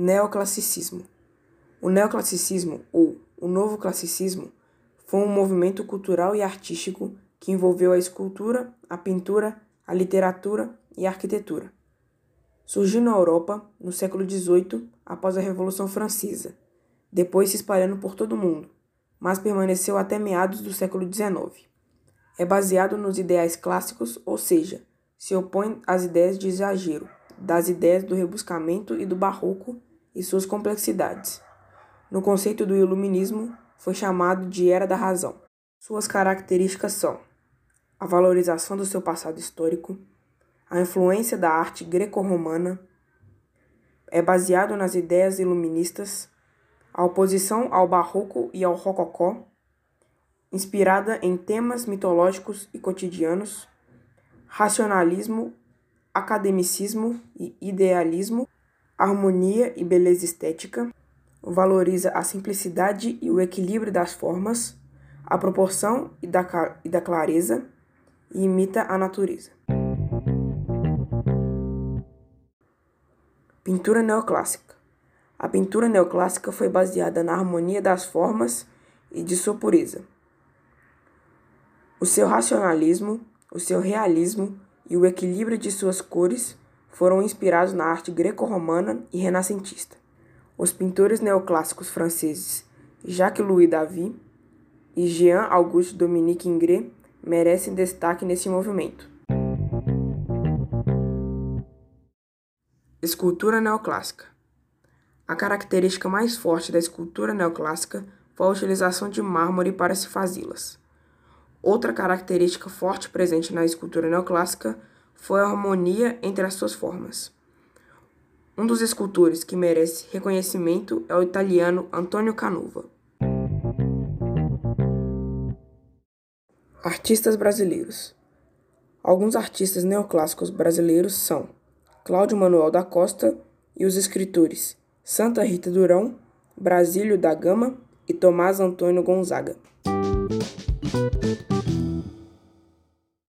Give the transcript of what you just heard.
Neoclassicismo. O neoclassicismo, ou o novo classicismo, foi um movimento cultural e artístico que envolveu a escultura, a pintura, a literatura e a arquitetura. Surgiu na Europa no século XVIII, após a Revolução Francesa, depois se espalhando por todo o mundo, mas permaneceu até meados do século XIX. É baseado nos ideais clássicos, ou seja, se opõe às ideias de exagero, das ideias do rebuscamento e do barroco e suas complexidades. No conceito do iluminismo, foi chamado de Era da Razão. Suas características são a valorização do seu passado histórico, a influência da arte greco-romana, é baseado nas ideias iluministas, a oposição ao barroco e ao rococó, inspirada em temas mitológicos e cotidianos, racionalismo, academicismo e idealismo, harmonia e beleza estética, valoriza a simplicidade e o equilíbrio das formas, a proporção e da, e da clareza, e imita a natureza. Pintura neoclássica. A pintura neoclássica foi baseada na harmonia das formas e de sua pureza. O seu racionalismo, o seu realismo e o equilíbrio de suas cores foram inspirados na arte greco-romana e renascentista. Os pintores neoclássicos franceses Jacques-Louis David e Jean-Auguste Dominique Ingres merecem destaque nesse movimento. Escultura neoclássica. A característica mais forte da escultura neoclássica foi a utilização de mármore para se fazê-las. Outra característica forte presente na escultura neoclássica foi a harmonia entre as suas formas. Um dos escultores que merece reconhecimento é o italiano Antonio Canuva. Artistas brasileiros. Alguns artistas neoclássicos brasileiros são Cláudio Manuel da Costa e os escritores Santa Rita Durão, Brasílio da Gama e Tomás Antônio Gonzaga.